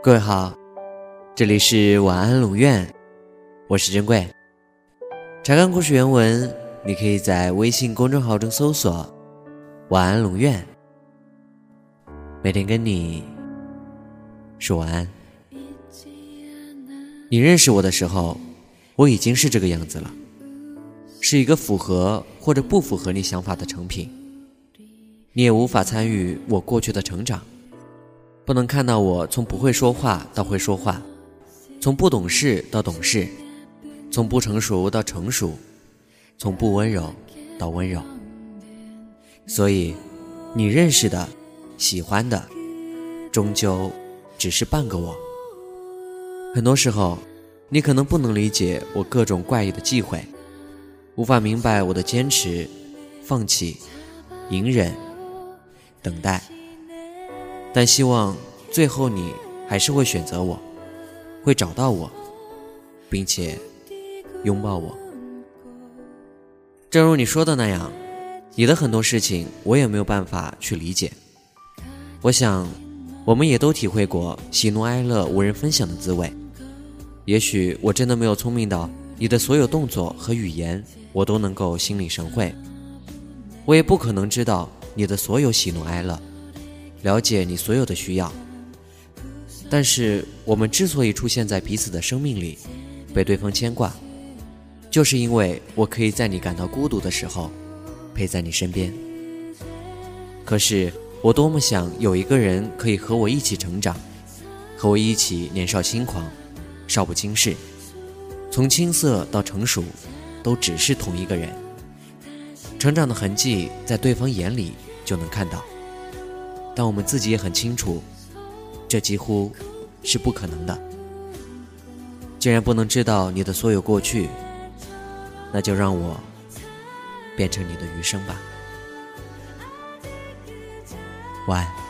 各位好，这里是晚安龙院，我是珍贵。查看故事原文，你可以在微信公众号中搜索“晚安龙院”，每天跟你说晚安。你认识我的时候，我已经是这个样子了，是一个符合或者不符合你想法的成品。你也无法参与我过去的成长。不能看到我从不会说话到会说话，从不懂事到懂事，从不成熟到成熟，从不温柔到温柔。所以，你认识的、喜欢的，终究只是半个我。很多时候，你可能不能理解我各种怪异的忌讳，无法明白我的坚持、放弃、隐忍、等待。但希望最后你还是会选择我，会找到我，并且拥抱我。正如你说的那样，你的很多事情我也没有办法去理解。我想，我们也都体会过喜怒哀乐无人分享的滋味。也许我真的没有聪明到你的所有动作和语言我都能够心领神会，我也不可能知道你的所有喜怒哀乐。了解你所有的需要，但是我们之所以出现在彼此的生命里，被对方牵挂，就是因为我可以在你感到孤独的时候，陪在你身边。可是我多么想有一个人可以和我一起成长，和我一起年少轻狂，少不经事，从青涩到成熟，都只是同一个人。成长的痕迹在对方眼里就能看到。但我们自己也很清楚这几乎是不可能的。既然不能知道你的所有过去那就让我变成你的余生吧。晚安。